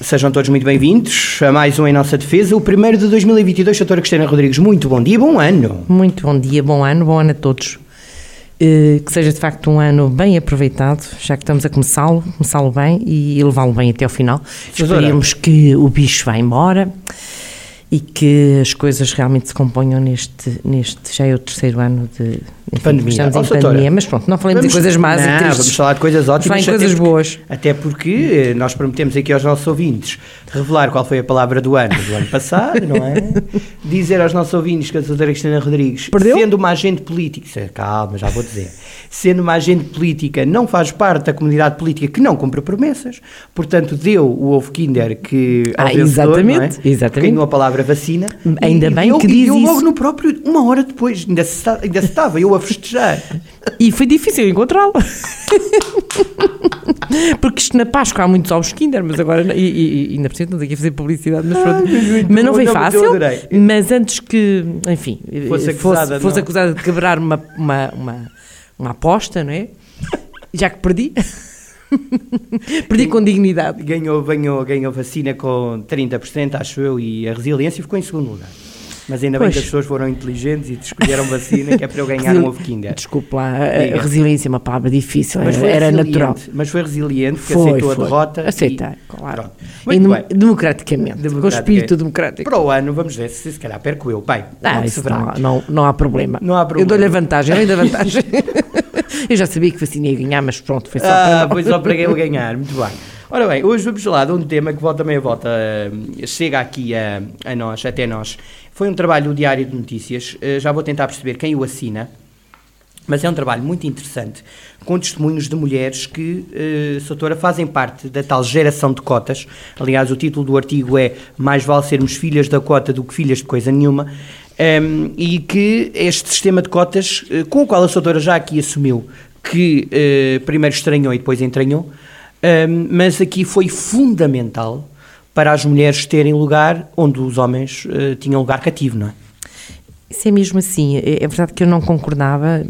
Sejam todos muito bem-vindos a mais um Em Nossa Defesa, o primeiro de 2022. Doutora Cristina Rodrigues, muito bom dia, bom ano. Muito bom dia, bom ano, bom ano a todos. Uh, que seja de facto um ano bem aproveitado, já que estamos a começá-lo, começá-lo bem e levá-lo bem até ao final. Esperemos que o bicho vá embora e que as coisas realmente se componham neste, neste já é o terceiro ano de pandemia. Estamos em oh, pandemia, mas pronto, não falemos vamos, de coisas más não, e tristes. Vamos falar de coisas ótimas. Falar coisas até boas. Porque, até porque eh, nós prometemos aqui aos nossos ouvintes revelar qual foi a palavra do ano do ano passado, não é? Dizer aos nossos ouvintes que a doutora Cristina Rodrigues, Perdeu? sendo uma agente política, calma, já vou dizer, sendo uma agente política, não faz parte da comunidade política que não cumpre promessas, portanto deu o ovo Kinder que ao ah, vencedor, exatamente, é? exatamente. ganhou a palavra vacina. Ainda e, bem e que deu, diz e deu isso. logo no próprio, uma hora depois, ainda, se, ainda se estava eu a festejar. E foi difícil encontrá-lo. Porque isto na Páscoa há muitos ovos Kinder, mas agora. E, e, e ainda por estamos aqui a fazer publicidade, mas, pronto. mas não foi não, fácil. Mas antes que, enfim, Fosse fosse, acusada, fosse não. acusada de quebrar uma, uma, uma, uma aposta, não é? Já que perdi. perdi com dignidade. Ganhou, ganhou, ganhou vacina com 30%, acho eu, e a resiliência ficou em segundo lugar. Mas ainda bem Pois. que as pessoas foram inteligentes e escolheram vacina, que é para eu ganhar um ovo Kinder. Desculpe lá, Diga. resiliência é uma palavra difícil, Mas era, foi era natural. Mas foi resiliente, porque Foi, aceitou foi. a derrota. e- Aceitei, claro. E bem. democraticamente, com Democrática. espírito democrático. Para o ano, vamos ver se se calhar perco eu. Bem, Ah, não, não, não há problema. Não há problema. Eu dou-lhe a vantagem, eu dou-lhe a vantagem. eu já sabia que vacina ia ganhar, mas pronto, foi só Ah, para não. pois só para eu ganhar, muito bem. Ora bem, hoje vamos falar de um tema que volta também a volta, eh, chega aqui a, a nós, até nós. Foi um trabalho Diário de Notícias, eh, já vou tentar perceber quem o assina, mas é um trabalho muito interessante, com testemunhos de mulheres que, eh, Soutora, fazem parte da tal geração de cotas. Aliás, o título do artigo é Mais vale sermos filhas da cota do que filhas de coisa nenhuma. Ehm, e que este sistema de cotas, eh, com o qual a Soutora já aqui assumiu que eh, primeiro estranhou e depois entranhou, ehm, mas aqui foi fundamental para as mulheres terem lugar onde os homens eh, tinham lugar cativo, não é? Isso é mesmo assim. É é verdade que eu não concordava.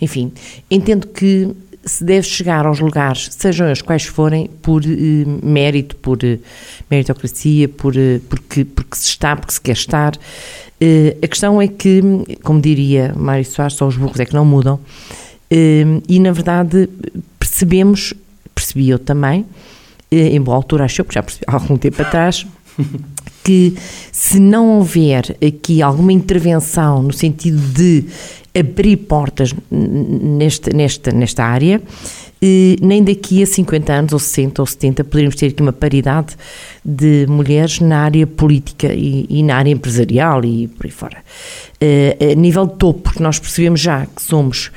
Enfim, entendo que se deve chegar aos lugares, sejam os quais forem, por eh, mérito, por eh, meritocracia, por, porque, porque se está, porque se quer estar. A questão é que, como diria Mário Soares, só os burros é que não mudam. E, na verdade, percebemos, percebi eu também, eh, em boa altura acho eu, porque já percebi há algum tempo atrás, que se não houver aqui alguma intervenção no sentido de abrir portas n- nesta, nesta, área, eh, nem daqui a 50 anos, ou 60 ou 70, poderíamos ter aqui uma paridade de mulheres na área política e, e na área empresarial e por aí fora. Eh, a nível de topo, porque nós percebemos já que somos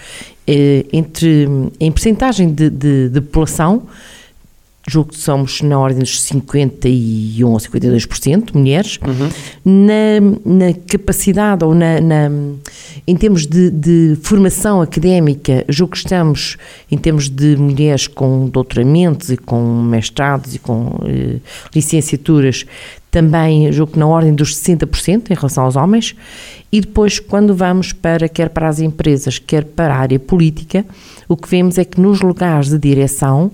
entre, em percentagem de, de, de população, julgo que somos na ordem dos 51 ou 52% mulheres, na, na capacidade ou na, na- em termos de, de formação académica, julgo que estamos em termos de mulheres com doutoramentos e com mestrados e com eh, licenciaturas, também julgo que na ordem dos 60% em relação aos homens, e depois quando vamos para, quer para as empresas, quer para a área política, o que vemos é que nos lugares de direção,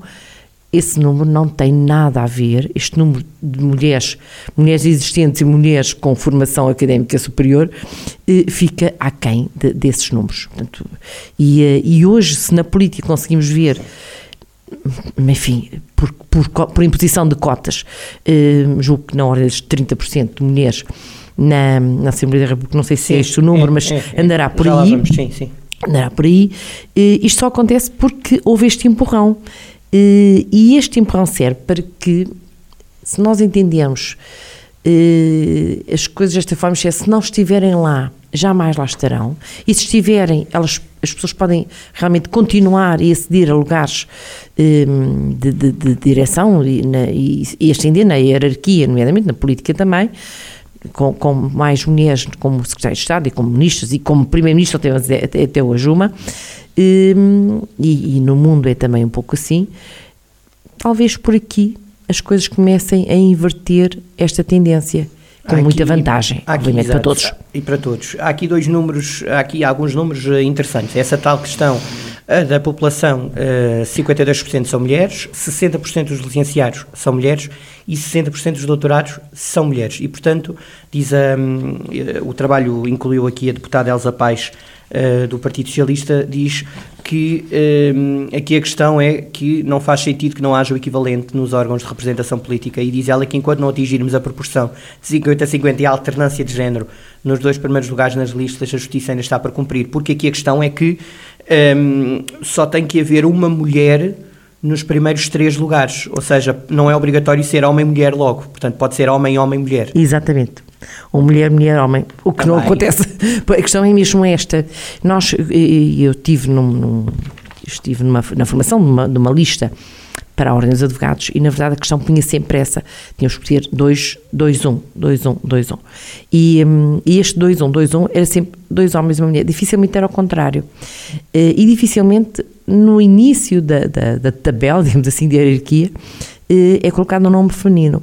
esse número não tem nada a ver, este número de mulheres, mulheres existentes e mulheres com formação académica superior, eh, fica aquém de, desses números. Portanto, e, eh, e hoje, se na política conseguimos ver, enfim, por, por, por imposição de cotas, eh, julgo que na ordem dos 30% de mulheres na, na Assembleia da República, não sei se é este o número, É, mas é, é. andará por aí vamos, sim, sim. andará por aí. Eh, Isto só acontece porque houve este empurrão. Eh, E este empurrão serve para que, se nós entendermos eh, as coisas desta forma, isto é, se não estiverem lá, jamais lá estarão. E se estiverem, elas, as pessoas podem realmente continuar e aceder a lugares eh, de, de- de direção e, na- e- e ascender na hierarquia, nomeadamente na política também, com, com mais mulheres como secretário de Estado e como ministras e como primeiro-ministro até, até, até hoje uma, Hum, e, e no mundo é também um pouco assim, talvez por aqui as coisas comecem a inverter esta tendência, com muita vantagem, aqui, obviamente, para exato, todos. E para todos. Há aqui dois números, há aqui alguns números eh, interessantes. Essa tal questão A da população, uh, 52% são mulheres, 60% dos licenciados são mulheres e 60% dos doutorados são mulheres. E, portanto, diz um, o trabalho incluiu aqui a deputada Elsa Paes uh, do Partido Socialista, diz que um, aqui a questão é que não faz sentido que não haja o equivalente nos órgãos de representação política e diz ela que enquanto não atingirmos a proporção de 50 a 50 e a alternância de género nos dois primeiros lugares nas listas, a justiça ainda está para cumprir, porque aqui a questão é que um, só tem que haver uma mulher nos primeiros três lugares, ou seja, não é obrigatório ser homem-mulher logo, portanto pode ser homem-homem-mulher. Exatamente. Ou mulher, mulher, homem. O que Também. não acontece. A questão é mesmo esta. Nós, eu tive num, num estive numa, na formação de uma, de uma lista para a Ordem dos Advogados e, na verdade, a questão punha sempre essa. Tínhamos que ter 2, 2, 1, 2, 1, 2, 1. E, um, e este 2, 1, 2, 1 era sempre dois homens e uma mulher. Dificilmente era ao contrário. Uh, e dificilmente, no início da, da, da tabela, digamos assim, de hierarquia, uh, é colocado um nome feminino.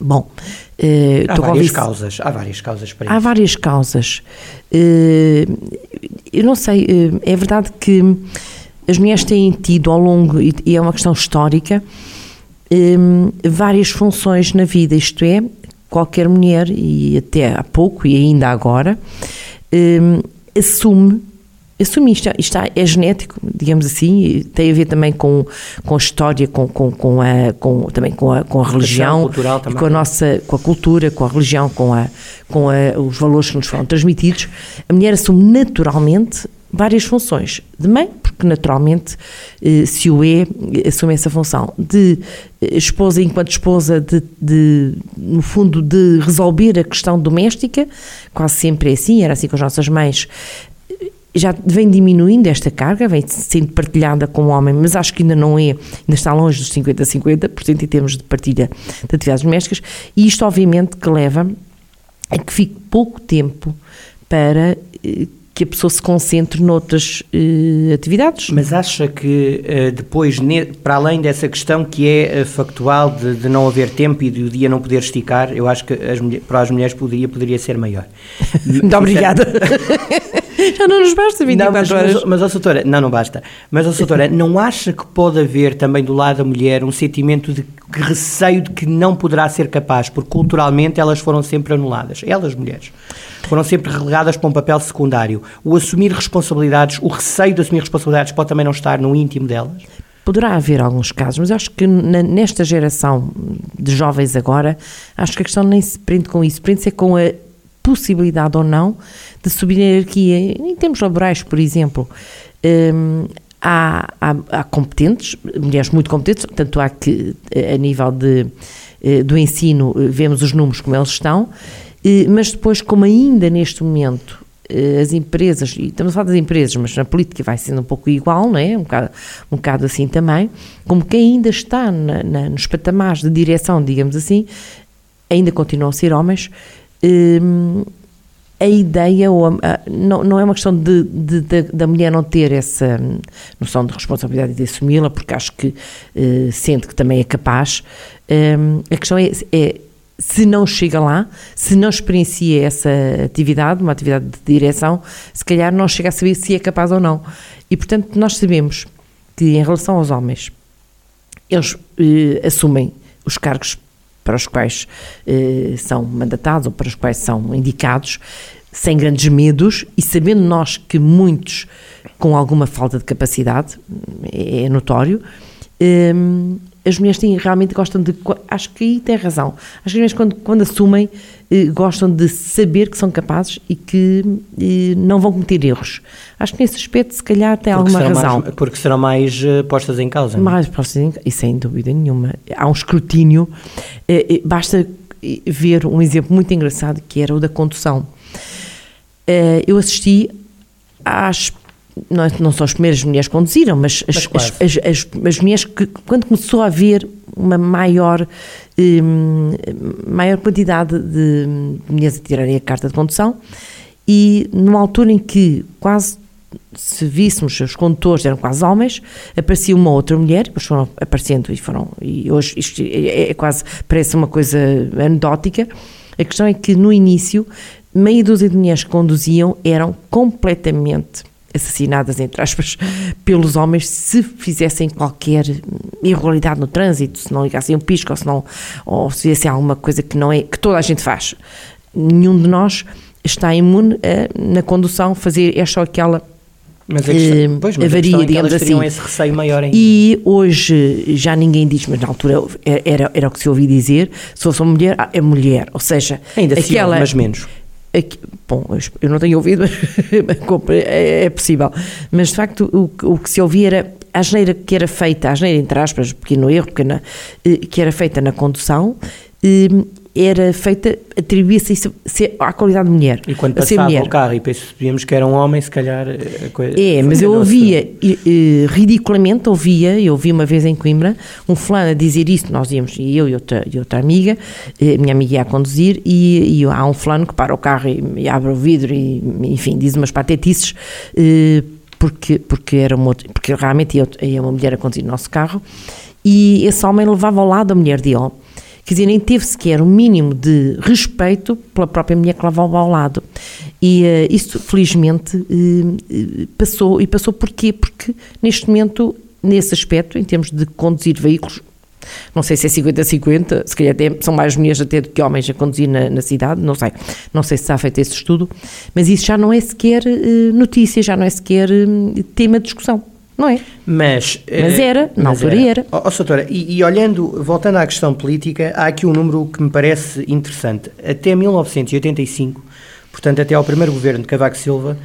Bom, uh, há várias causas, há várias causas para há isso. Há várias causas. eu não sei, é verdade que as mulheres têm tido ao longo, e é uma questão histórica, várias funções na vida, isto é, qualquer mulher, e até há pouco e ainda agora, um, assume assume isto, isto é genético, digamos assim, tem a ver também com, com a história, com, com, com a, com, também com a, com a religião, com a nossa, com a cultura, com a religião, com, a, com a, os valores que nos foram transmitidos. A mulher assume naturalmente várias funções. De mãe, porque naturalmente, eh, se o é, assume essa função. De eh, esposa, enquanto esposa, de, de, no fundo, de resolver a questão doméstica, quase sempre é assim, era assim com as nossas mães. Já vem diminuindo esta carga, vem sendo partilhada com o homem, mas acho que ainda não é, ainda está longe dos 50% a 50% em termos de partilha de atividades domésticas, e isto obviamente que leva a que fique pouco tempo para eh, que a pessoa se concentre noutras uh, atividades. Mas acha que uh, depois, para além dessa questão que é uh, factual de, de, não haver tempo e de o dia não poder esticar, eu acho que as, para as mulheres poderia, poderia ser maior. Muito obrigada. Já não nos basta 24 não, mas, horas. Mas, mas, não, não basta. Mas, a doutora, não acha que pode haver também do lado da mulher um sentimento de receio de que não poderá ser capaz, porque culturalmente elas foram sempre anuladas, elas mulheres foram sempre relegadas para um papel secundário. O assumir responsabilidades, o receio de assumir responsabilidades pode também não estar no íntimo delas? Poderá haver alguns casos, mas acho que nesta geração de jovens agora, acho que a questão nem se prende com isso, prende-se com a possibilidade ou não de subir a hierarquia. Em termos laborais, por exemplo, hum, há, há, há, competentes, mulheres muito competentes, tanto há que a nível de, eh, do ensino vemos os números como eles estão, eh, mas depois, como ainda neste momento eh, as empresas, e estamos a falar das empresas, mas na política vai sendo um pouco igual, não é? Um bocado, um bocado assim também, como quem ainda está na, na, nos patamares de direção, digamos assim, ainda continuam a ser homens, hum, a ideia, ou a, a, não, não é uma questão de, de, de, da mulher não ter essa noção de responsabilidade e de assumi-la, porque acho que uh, sente que também é capaz. Um, a questão é, é se não chega lá, se não experiencia essa atividade, uma atividade de direção, se calhar não chega a saber se é capaz ou não. E, portanto, nós sabemos que, em relação aos homens, eles eh, assumem os cargos para os quais eh, são mandatados ou para os quais são indicados, sem grandes medos e sabendo nós que muitos com alguma falta de capacidade, é, é notório, eh, as mulheres têm, realmente gostam de. Acho que aí tem razão. Acho que as mulheres, quando, quando assumem, eh, gostam de saber que são capazes e que eh, não vão cometer erros. Acho que nesse aspecto, se calhar, tem porque alguma razão. Mais, porque serão mais uh, postas em causa. É? Mais postas em causa, e sem dúvida nenhuma. Há um escrutínio. Eh, basta ver um exemplo muito engraçado que era o da condução. eu assisti às não, não são as primeiras mulheres que conduziram, mas, mas as, as, as, as, mulheres que, quando começou a haver uma maior, um, maior quantidade de mulheres a tirarem a carta de condução, e numa altura em que quase se víssemos os condutores eram quase homens, aparecia uma outra mulher, depois foram aparecendo e foram, e hoje isto é, é quase, parece uma coisa anedótica, a questão é que no início, meia dúzia de mulheres que conduziam eram completamente assassinadas, entre aspas, pelos homens se fizessem qualquer irregularidade no trânsito, se não ligassem um pisco, ou se, não, ou se fizessem alguma coisa que não é, que toda a gente faz. Nenhum de nós está imune a, na condução, fazer esta ou aquela mas a questão, pois, mas avaria, a é digamos assim. esse receio maior ainda. E hoje já ninguém diz, mas na altura era, era o que se ouvia dizer, se fosse uma mulher, ah, é mulher, ou seja... Ainda aquela, mas menos. Bom, eu não tenho ouvido, mas é, é possível. Mas de facto o, o que se ouvia era a geneira que era feita, a geneira entre aspas, pequeno erro, pequena, eh, que era feita na condução, eh, era feita, atribuía-se isso à qualidade de mulher. E quando passava o carro e percebíamos que era um homem, se calhar a coisa... É, mas eu ouvia, ridiculamente ouvia, eu ouvi uma vez em Coimbra, um fulano a dizer isso, nós íamos, e eu e outra, e outra amiga, a minha amiga ia a conduzir, e, e, há um fulano que para o carro e, e abre o vidro e, enfim, diz umas patetices, eh, porque, porque, era uma, porque realmente ia, ia uma mulher a conduzir o nosso carro, e esse homem levava ao lado a mulher dele, Quer dizer, nem teve sequer um mínimo de respeito pela própria mulher que levava ao lado. E uh, isso, felizmente, uh, passou. E passou porquê? Porque, neste momento, nesse aspecto, em termos de conduzir veículos, não sei se é 50-50, se calhar até, são mais mulheres até do que homens a conduzir na, na, cidade, não sei. Não sei se está feito esse estudo, mas isso já não é sequer uh, notícia, já não é sequer tema de discussão não é? Mas, mas eh, era, na altura era. era. Oh, oh, doutora, e, e, olhando, voltando à questão política, há aqui um número que me parece interessante. Até 1985, portanto até ao primeiro governo de Cavaco Silva,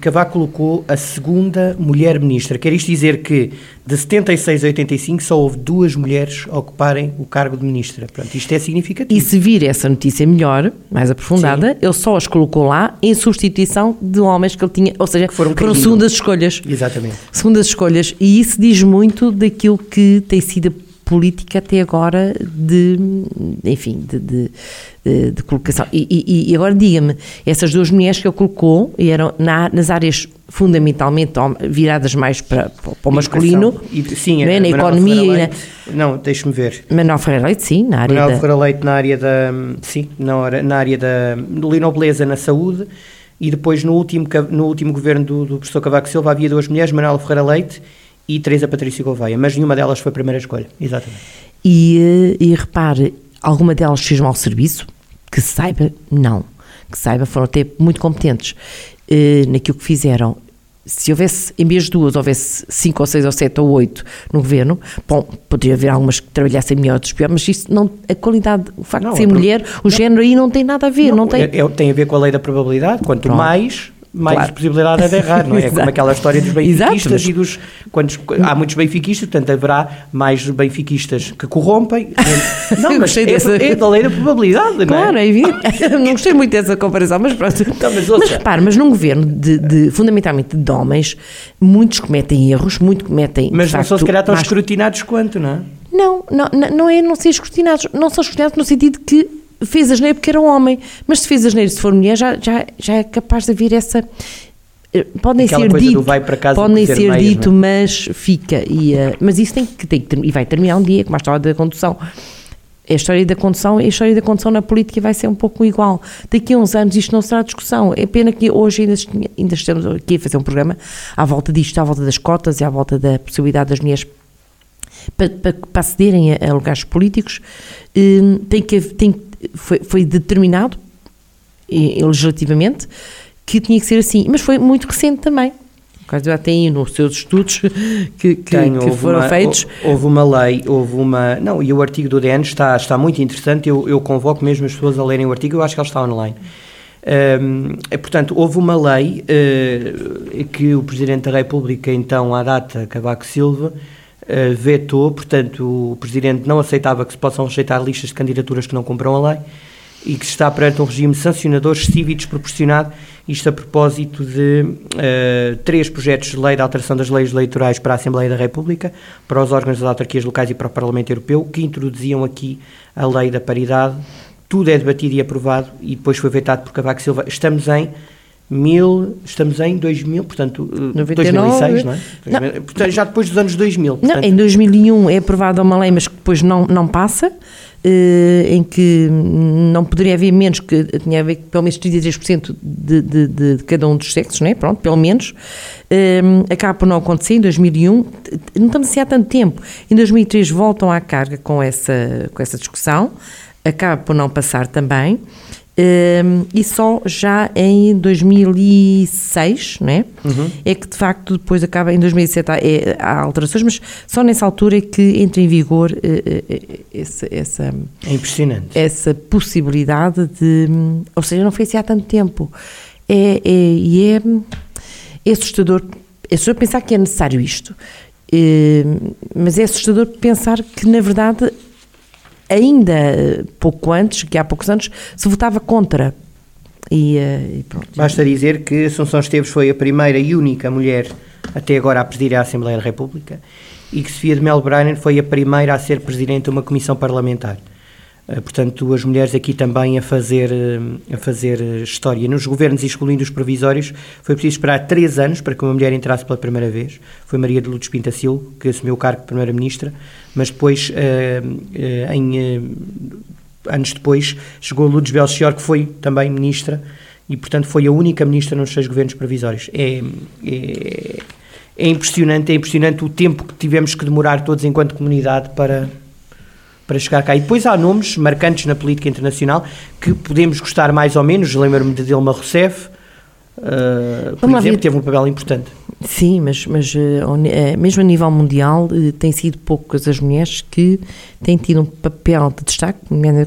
Cavaco colocou a segunda mulher ministra. Quer isto dizer que de 76 a 85 só houve duas mulheres a ocuparem o cargo de ministra. Pronto, isto é significativo. E se vir essa notícia melhor, mais aprofundada, Sim. ele só as colocou lá em substituição de homens que ele tinha, ou seja, que foram, foram segundas escolhas. Exatamente. Segundas escolhas. E isso diz muito daquilo que tem sido política até agora de, enfim, de, de, de, colocação. E, e, e agora diga-me, essas duas mulheres que ele colocou eram na, nas áreas fundamentalmente viradas mais para, para o masculino, e, sim, é, na economia e na... Não, deixe-me ver. Manuel Ferreira Leite, sim, na área Manuel da... Ferreira Leite na área da... Sim, na, na área da linobleza na saúde e depois no último, no último governo do, do professor Cavaco Silva havia duas mulheres, Manuel Ferreira Leite e Teresa Patrícia Gouveia, mas nenhuma delas foi a primeira escolha, exatamente. E, e repare, alguma delas fez mau serviço? Que saiba, não. Que saiba, foram até muito competentes eh, naquilo que fizeram. Se houvesse, em vez de duas, houvesse cinco ou seis ou sete ou oito no governo, bom, poderia haver algumas que trabalhassem melhor, outras pior, mas isso não, a qualidade, o facto não, de ser mulher, o não, género aí não tem nada a ver, não, não tem. É, é, tem a ver com a lei da probabilidade, quanto Pronto. mais mais claro. possibilidade é de errar, não é? é como aquela história dos benfiquistas Exato, e dos. Quando, há muitos benfiquistas, portanto haverá mais benfiquistas que corrompem. Não, mas é, dessa... é da lei da probabilidade, não é? Claro, é evidente. não gostei muito dessa comparação, mas pronto. Então, mas, mas repare, mas num governo de, de, fundamentalmente de homens, muitos cometem erros, muitos cometem. Mas não são se calhar tão mais... escrutinados quanto, não é? Não, não, não é não ser escrutinados, não são escrutinados no sentido que fez asneira porque era um homem, mas se fez asneira se for mulher, já, já, já é capaz de haver essa. Eh, podem Aquela ser dito, podem ser meias, dito, é? mas fica. E, uh, mas isso tem que, tem que e vai terminar um dia, como a história da condução. A história da condução, a história da condução na política vai ser um pouco igual. Daqui a uns anos isto não será discussão. É pena que hoje ainda, ainda estamos aqui a fazer um programa à volta disto, à volta das cotas e à volta da possibilidade das mulheres para, para, para acederem a, a lugares políticos. Uh, tem que, tem, foi, foi determinado legislativamente que tinha que ser assim, mas foi muito recente também. Caso já tem nos seus estudos que, que, tem, que foram uma, feitos. Houve uma lei, houve uma. Não, e o artigo do DN está, está muito interessante. Eu, eu convoco mesmo as pessoas a lerem o artigo, eu acho que ele está online. É, portanto, houve uma lei uh, que o Presidente da República, então, à data, Cavaco Silva, uh, vetou, portanto, o Presidente não aceitava que se possam rejeitar listas de candidaturas que não cumpram a lei e que está perante um regime sancionador excessivo e desproporcionado, isto a propósito de uh, três projetos de lei de alteração das leis eleitorais para a Assembleia da República, para os órgãos das autarquias locais e para o Parlamento Europeu, que introduziam aqui a lei da paridade. Tudo é debatido e aprovado e depois foi vetado por Cavaco Silva. Estamos em Mil, estamos em 2000, portanto, 99, 2006, não é? Não. Portanto, já depois dos anos 2000. Portanto. Não, em 2001 é aprovada uma lei, mas que depois não, não passa. eh, em que não poderia haver menos, que tinha a ver pelo menos 33% de, de, de, de cada um dos sexos, não é? Pronto, pelo menos. Um, acaba por não acontecer em 2001, não estamos assim há tanto tempo. Em 2003 voltam à carga com essa, com essa discussão, acaba por não passar também. Um, e só já em 2006, né? Uhum. É que de facto depois acaba, em 2007 há, é, há, alterações, mas só nessa altura é que entra em vigor uh, uh, essa, essa, é impressionante. essa possibilidade de. Ou seja, não foi assim há tanto tempo. É, é, e é, é assustador, é assustador pensar que é necessário isto. É, mas é assustador pensar que, na verdade, ainda pouco antes, que há poucos anos, se votava contra. E, eh, e pronto. Basta dizer que Assunção Esteves foi a primeira e única mulher até agora a presidir a Assembleia da República e que Sofia de Mel Breiner foi a primeira a ser presidente de uma comissão parlamentar. Eh, portanto, as mulheres aqui também a fazer, eh, a fazer história. Nos governos, excluindo os provisórios, foi preciso esperar três anos para que uma mulher entrasse pela primeira vez. Foi Maria de Lourdes Pintacil, que assumiu o cargo de Primeira-Ministra, mas depois, eh, em, anos depois, chegou Lourdes Belchior, que foi também Ministra, e, portanto, foi a única Ministra nos seis governos provisórios. É, é, é impressionante, é impressionante o tempo que tivemos que demorar todos enquanto comunidade para para chegar cá. E depois há nomes marcantes na política internacional que podemos gostar mais ou menos. Lembro-me de Dilma Rousseff, uh, por exemplo, ver. teve um papel importante. Sim, mas, mas uh, mesmo a nível mundial uh, tem sido poucas as mulheres que têm tido um papel de destaque,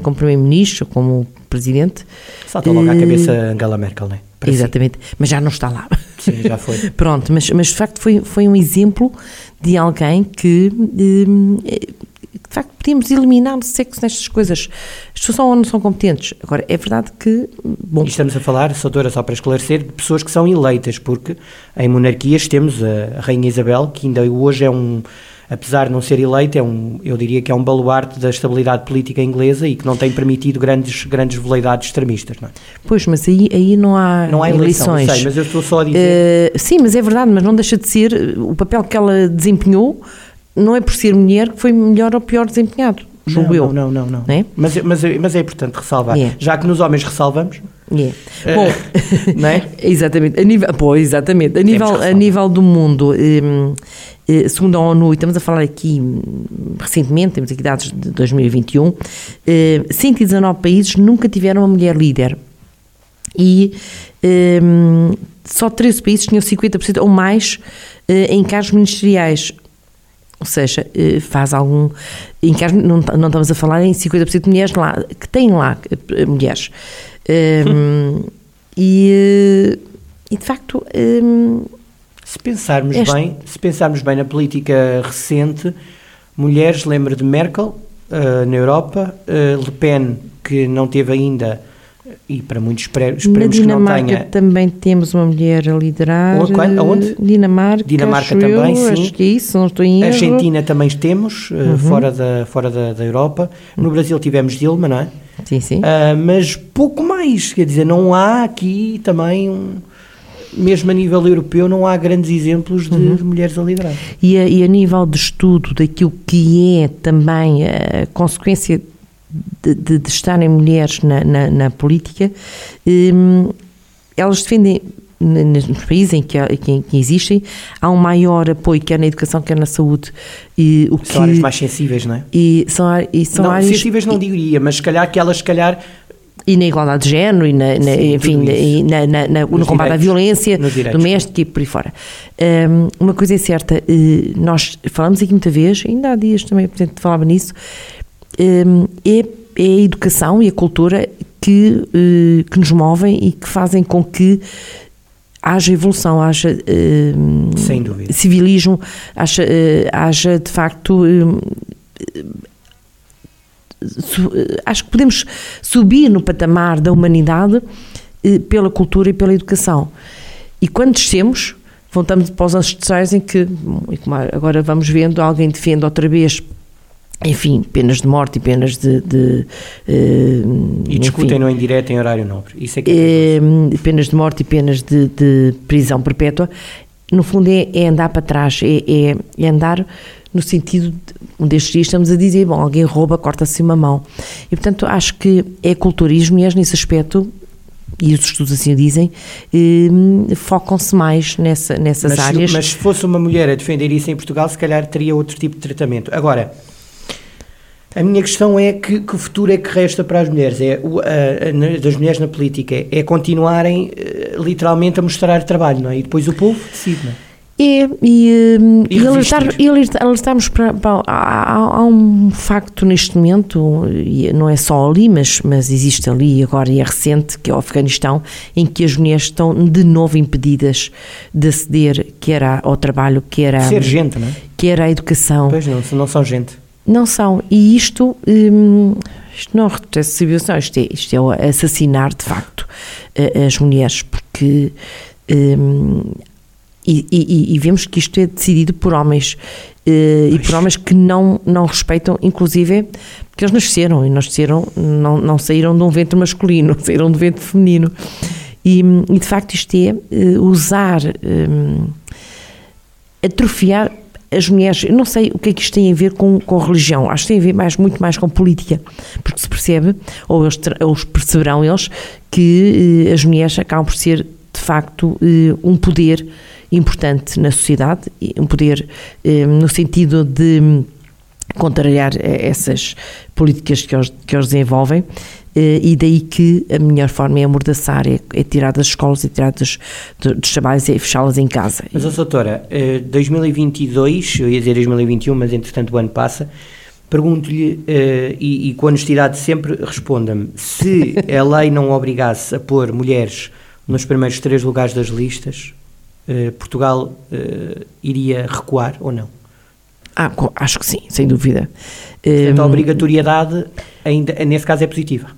como Primeiro-Ministro, como Presidente. Salta logo à cabeça Angela Merkel, não é? Para Exatamente, si. mas já não está lá. Sim, já foi. Pronto, mas, mas de facto foi, foi um exemplo de alguém que de facto podíamos eliminar o sexo nestas coisas. As pessoas são ou não são competentes. Agora, é verdade que. Bom, e estamos a falar, Soutora, só para esclarecer, de pessoas que são eleitas, porque em monarquias temos a Rainha Isabel, que ainda hoje é um. Apesar de não ser eleita, é um, eu diria que é um baluarte da estabilidade política inglesa e que não tem permitido grandes, grandes veleidades extremistas, não é? Pois, mas aí, aí não há Não há eleição, eleições. sei, mas eu estou só a dizer... Uh, sim, mas é verdade, mas não deixa de ser o papel que ela desempenhou não é por ser mulher que foi melhor ou pior desempenhado, julgo não, eu. Não, não, não. não. É? Mas, mas, mas é importante ressalvar. Yeah. Já que nos homens ressalvamos. Yeah. Bom, não é? exatamente. A nível, pô, exatamente. A nível, a nível do mundo, um, eh, segundo a ONU, e estamos a falar aqui hum, recentemente, temos aqui dados de 2021, 119 países nunca tiveram uma mulher líder. E um, só 13 países tinham 50% ou mais eh, em cargos ministeriais. Ou seja, eh, faz algum. Em caso, não, não estamos a falar em 50% de mulheres lá, que têm lá eh, mulheres. Um, e, eh, e, de facto. Um, se pensarmos este... bem, se pensarmos bem na política recente, mulheres, lembra de Merkel uh, na Europa, uh, Le Pen, que não teve ainda e para muitos esperemos que não tenha... também temos uma mulher a liderar. Onde? Aonde? Dinamarca. Dinamarca também, eu, sim. Acho que é isso, não estou em erro. Argentina também temos, eh, uhum. fora, da, fora da, da Europa. No Brasil tivemos Dilma, não é? Sim, sim. Uh, mas pouco mais, quer dizer, não há aqui também um mesmo a nível europeu, não há grandes exemplos de, uhum. mulheres a liderar. E a, e a, nível de estudo daquilo que é também a consequência de, de, de estarem mulheres na, na, na política, um, elas defendem nos países em que, que, que, existem, há um maior apoio, quer na educação, quer na saúde. E, o são que, áreas mais sensíveis, não é? E são, e são não, áreas... Sensíveis não diria, mas se calhar que elas, se calhar... E na igualdade de género, e na, na Sim, enfim, e na, na, na no combate à violência doméstica e por aí fora. Um, uma coisa é certa, eh, nós falamos aqui muita vez, ainda há dias também o Presidente falava nisso, é é a educação e a cultura que, eh, que nos movem e que fazem com que haja evolução, haja dúvida. civilismo, haja, eh, haja de facto acho que podemos subir no patamar da humanidade pela cultura e pela educação. E quando descemos, voltamos para os ancestrais em que, agora vamos vendo, alguém defende outra vez enfim, penas de morte e penas de. de uh, e discutem-no em direto em horário nobre. Isso é que é uh, Penas de morte e penas de, de prisão perpétua. No fundo, é, é, andar para trás, é, é, é andar no sentido, de, um destes dias estamos a dizer, bom, alguém rouba, corta-se uma mão. E, portanto, acho que é culturismo e é nesse aspecto e os estudos assim o dizem, eh, focam-se mais nessa, nessas mas, áreas. Mas se fosse uma mulher a defender isso em Portugal, se calhar teria outro tipo de tratamento. Agora, a minha questão é que, que futuro é que resta para as mulheres, é o, a, a, das mulheres na política, é, continuarem eh, literalmente a mostrar trabalho, não é? E depois o povo decide, não é? É, e, hum, e, e alertar, alertarmos para, para há, há, um facto neste momento, não é só ali, mas, mas existe ali agora e é recente, que é o Afeganistão, em que as mulheres estão de novo impedidas de aceder, quer ao trabalho, quer a... Ser gente, não é? Quer à educação. Pois não, não são gente. Não são, e isto... Hum, isto não é civilização, isto é, isto é assassinar de facto as mulheres, porque hum, e, e, e, vemos que isto é decidido por homens uh, e por homens que não, não respeitam, inclusive porque eles nasceram e nasceram, não, não saíram de um ventre masculino, saíram de um ventre feminino. E, e de facto isto é uh, usar, um, atrofiar as mulheres, eu não sei o que é que isto tem a ver com, com religião, acho que tem a ver mais, muito mais com política, porque se percebe, ou eles, ou perceberão eles, que uh, as mulheres acabam por ser de facto um poder importante na sociedade, um poder eh, no sentido de contrariar eh, essas políticas que eles, que eles desenvolvem eh, e daí que a melhor forma é amordaçar, é, é tirar das escolas, é tirar dos, dos trabalhos e é fechá-las em casa. Mas, a doutora, 2022, eu ia dizer 2021, mas entretanto o ano passa, pergunto-lhe, e, e com honestidade sempre responda-me, se a lei não obrigasse a pôr mulheres nos primeiros três lugares das listas, eh, Portugal iria recuar ou não? Ah, acho que sim, sem dúvida. Portanto, a ehm, obrigatoriedade, ainda, nesse caso, é positiva.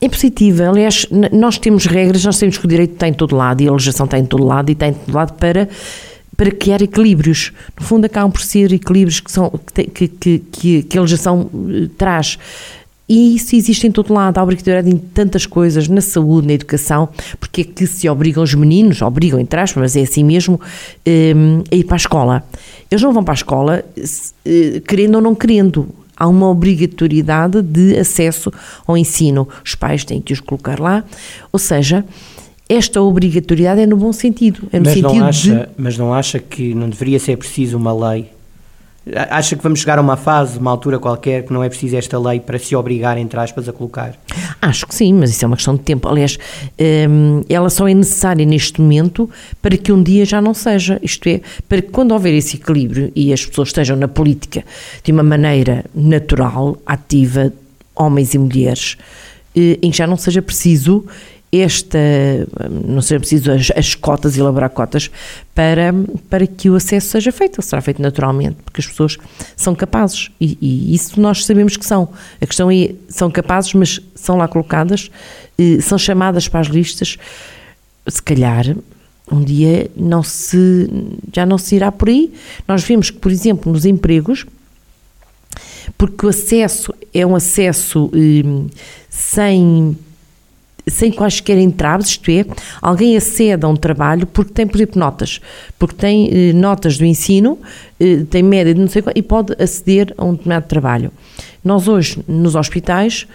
É positiva. Aliás, nós temos regras, nós temos que o direito está em todo lado e a legislação está em todo lado e está em todo lado para, para criar equilíbrios. No fundo, acabam por ser equilíbrios que, são, que, que, que, que a legislação eh, traz. E isso existe em todo lado, há obrigatoriedade em tantas coisas, na saúde, na educação, porque é que se obrigam os meninos, obrigam, entre aspas, mas é assim mesmo, um, a ir para a escola. Eles não vão para a escola uh, querendo ou não querendo. Há uma obrigatoriedade de acesso ao ensino. Os pais têm que os colocar lá. Ou seja, esta obrigatoriedade é no bom sentido. É no mas, sentido não acha, de... mas não acha que não deveria ser preciso uma lei Acha que vamos chegar a uma fase, uma altura qualquer, que não é preciso esta lei para se obrigar, entre aspas, a colocar? Acho que sim, mas isso é uma questão de tempo. Aliás, hum, ela só é necessária neste momento para que um dia já não seja. Isto é, para que quando houver esse equilíbrio e as pessoas estejam na política de uma maneira natural, ativa, homens e mulheres, eh, em que já não seja preciso esta, não seja preciso as, as, cotas, elaborar cotas, para, para que o acesso seja feito. Será feito naturalmente, porque as pessoas são capazes, e, e isso nós sabemos que são. A questão é, são capazes, mas são lá colocadas, são chamadas para as listas, se calhar um dia não se, já não se irá por aí. Nós vemos que, por exemplo, nos empregos, porque o acesso é um acesso eh, sem sem quaisquer entraves, isto é, alguém acede a um trabalho porque tem, por exemplo, notas, porque tem eh, notas do ensino, eh, tem média de não sei qual, e pode aceder a um determinado trabalho. Nós hoje, nos hospitais,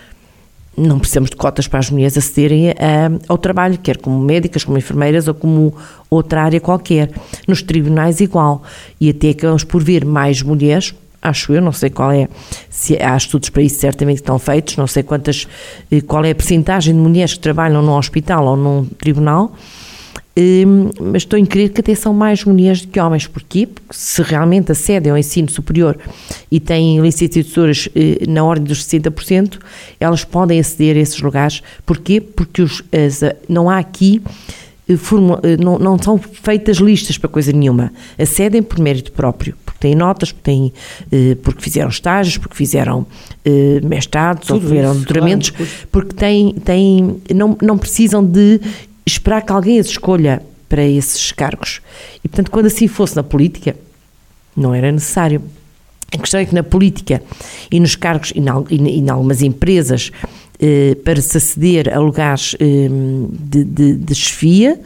não precisamos de cotas para as mulheres acederem a, ao trabalho, quer como médicas, como enfermeiras ou como outra área qualquer. Nos tribunais, igual. E até acabamos por ver mais mulheres acho eu, não sei qual é, se há estudos para isso certamente estão feitos, não sei quantas, eh, qual é a percentagem de mulheres que trabalham num hospital ou num tribunal, hum, mas estou em crer que até são mais mulheres do que homens. Porque se realmente acedem ao ensino superior e têm licenciaturas eh, na ordem dos 60%, elas podem aceder a esses lugares. Porquê? Porque os, as, não há aqui não, não são feitas listas para coisa nenhuma. Acedem por mérito próprio, porque têm notas, porque, têm, eh, porque fizeram estágios, porque fizeram eh, mestrados Tudo ou fizeram doutoramentos, claro. porque têm, têm, não, não precisam de esperar que alguém as escolha para esses cargos. E, portanto, quando assim fosse na política, não era necessário. A questão é que na política e nos cargos e em algumas empresas eh, para se aceder a lugares eh, de, de, de chefia,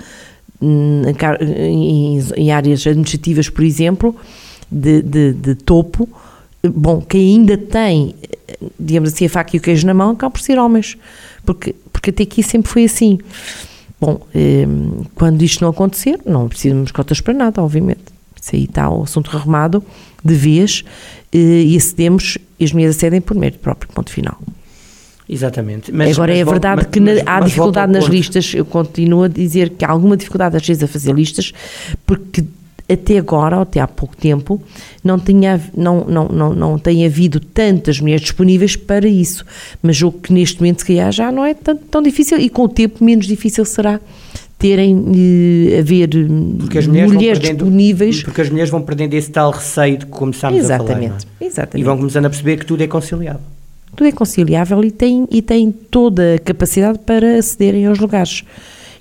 hum, em, em, áreas administrativas, por exemplo, de, de, de topo, bom, quem ainda tem, digamos assim, a faca e o queijo na mão, acabam por ser homens, porque, porque até aqui sempre foi assim. Bom, eh, quando isto não acontecer, não precisamos cotas para nada, obviamente. Isso aí está o assunto arrumado de vez eh, e acedemos, e as mulheres acedem por mérito próprio, ponto final. Exatamente. Mas, Agora mas, é verdade mas, que mas, há dificuldade nas listas, eu continuo a dizer que há alguma dificuldade às vezes a fazer listas, porque até agora, ou até há pouco tempo, não, tinha, não, não, não, não tem havido tantas mulheres disponíveis para isso. Mas o que neste momento, se calhar, já não é tão, tão difícil e com o tempo menos difícil será terem, eh, haver mulheres, mulheres perdendo, disponíveis. Porque as mulheres vão perdendo esse tal receio de começarmos exatamente, a falar. É? Exatamente. E vão começando a perceber que tudo é conciliável. Tudo é conciliável e tem, e tem toda a capacidade para acederem aos lugares.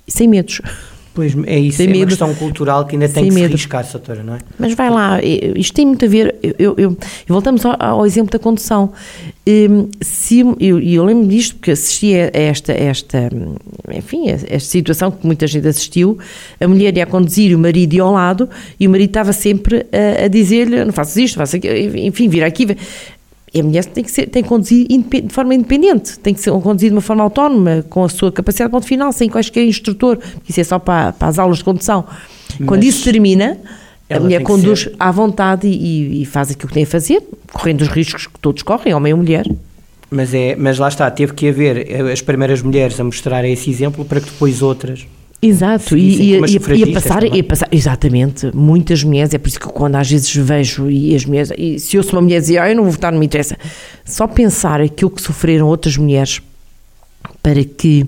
E sem medos. Pois é isso, Sem é medo. uma questão cultural que ainda tem Sem que medo. se riscar, Satora, não é? Mas vai lá, isto tem muito a ver, eu, eu, voltamos ao, ao, exemplo da condução. Um, se, eu, eu lembro disto porque assisti a esta, esta, enfim, esta situação que muita gente assistiu, a mulher ia conduzir e o marido ia ao lado e o marido estava sempre a, a dizer-lhe, não faças isto, faças aquilo, enfim, vir aqui a mulher tem que, ser, tem que conduzir de forma independente, tem que ser conduzir de uma forma autónoma, com a sua capacidade de ponto final, sem quaisquer instrutor, isso é só para, para as aulas de condução. Mas Quando isso termina, a mulher conduz ser... à vontade e, e, faz aquilo que tem a fazer, correndo os riscos que todos correm, homem ou mulher. Mas, é, mas lá está, teve que haver as primeiras mulheres a mostrar esse exemplo para que depois outras Exato, e, e, e, a passar, e a passar, exatamente, muitas mulheres, é por isso que quando às vezes vejo e as mulheres, e se eu sou uma mulher dizer, ah, eu não vou votar, não me interessa, só pensar aquilo que sofreram outras mulheres para que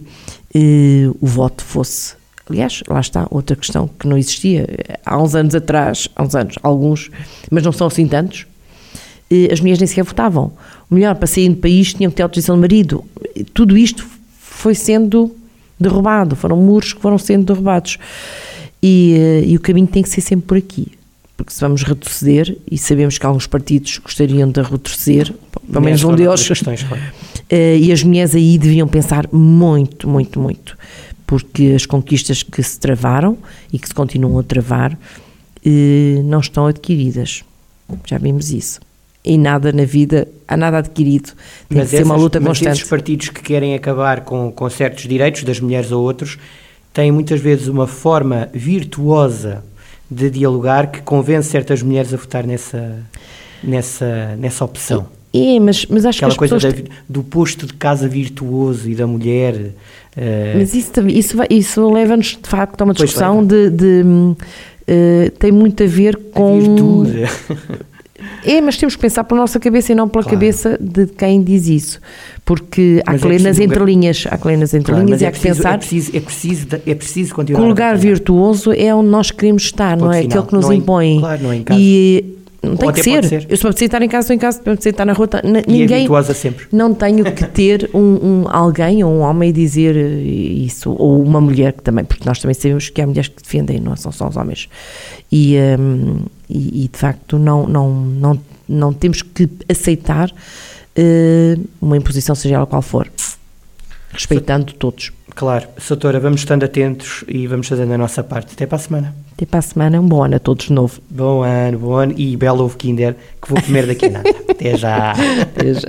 eh, o voto fosse, aliás, lá está, outra questão que não existia. Há uns anos atrás, há uns anos, alguns, mas não são assim tantos, eh, as mulheres nem sequer votavam, o melhor para sair do país tinham que ter autorização do marido, tudo isto foi sendo derrubado, foram muros que foram sendo derrubados. E, eh, e o caminho tem que ser sempre por aqui, porque se vamos retroceder, e sabemos que alguns partidos gostariam de retroceder, pelo menos um deles, questões, claro. Eh, e as mulheres aí deviam pensar muito, muito, muito, porque as conquistas que se travaram e que se continuam a travar eh, não estão adquiridas. Já vimos isso e nada na vida, há nada adquirido. Tem mas que ser uma luta mas constante. esses partidos que querem acabar com, com certos direitos das mulheres ou outros têm muitas vezes uma forma virtuosa de dialogar que convence certas mulheres a votar nessa, nessa, nessa opção. É, mas, mas acho Aquela que coisa da, do posto de casa virtuoso e da mulher. Uh... Mas isso, isso, isso leva-nos, de facto, a uma discussão de. de uh, tem muito a ver com. A virtude. É, mas temos que pensar pela nossa cabeça e não pela claro. cabeça de quem diz isso. Porque há mas é ler nas entrelinhas, há que ler nas entrelinhas claro, e há é que preciso, pensar. É preciso, é, preciso, é preciso continuar. Que o lugar virtuoso é onde nós queremos estar, não é final. aquele que nos não impõe. Claro, não é em casa. E não tem que ser. ser. Eu se me apetecer estar em casa, estou em casa, se me apetecer estar na rua, tá, ninguém. É sempre. Não tenho que ter um, um, alguém ou um homem dizer isso, ou uma mulher que também, porque nós também sabemos que há mulheres que defendem, não são só os homens. E, um, e, e, de facto não, não, não, não temos que aceitar uh, uma imposição, seja ela qual for, respeitando todos. Claro, Soutora, vamos estando atentos e vamos fazendo a nossa parte. Até para a semana. Até para a semana, um bom ano a todos de novo. Bom ano, bom ano e belo ovo Kinder que vou comer daqui a nada. Até já. Até já.